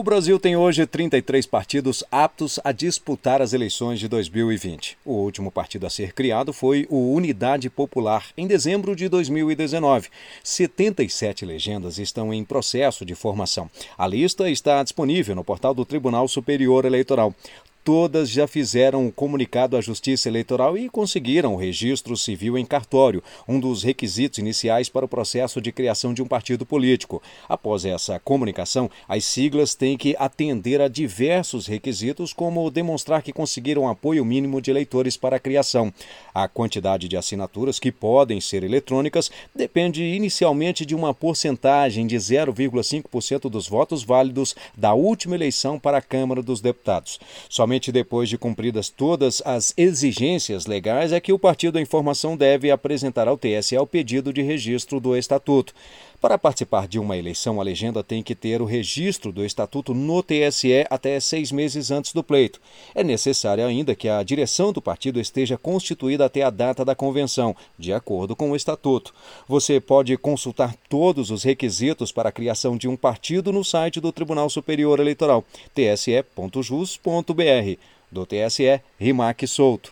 O Brasil tem hoje 33 partidos aptos a disputar as eleições de 2020. O último partido a ser criado foi o Unidade Popular, em dezembro de 2019. 77 legendas estão em processo de formação. A lista está disponível no portal do Tribunal Superior Eleitoral todas já fizeram o comunicado à Justiça Eleitoral e conseguiram o registro civil em cartório, um dos requisitos iniciais para o processo de criação de um partido político. Após essa comunicação, as siglas têm que atender a diversos requisitos, como demonstrar que conseguiram apoio mínimo de eleitores para a criação. A quantidade de assinaturas que podem ser eletrônicas depende inicialmente de uma porcentagem de 0,5% dos votos válidos da última eleição para a Câmara dos Deputados. Somente Somente depois de cumpridas todas as exigências legais é que o partido em formação deve apresentar ao TSE o pedido de registro do estatuto. Para participar de uma eleição, a legenda tem que ter o registro do estatuto no TSE até seis meses antes do pleito. É necessário ainda que a direção do partido esteja constituída até a data da convenção, de acordo com o estatuto. Você pode consultar todos os requisitos para a criação de um partido no site do Tribunal Superior Eleitoral, tse.jus.br. Do TSE, Rimac Souto.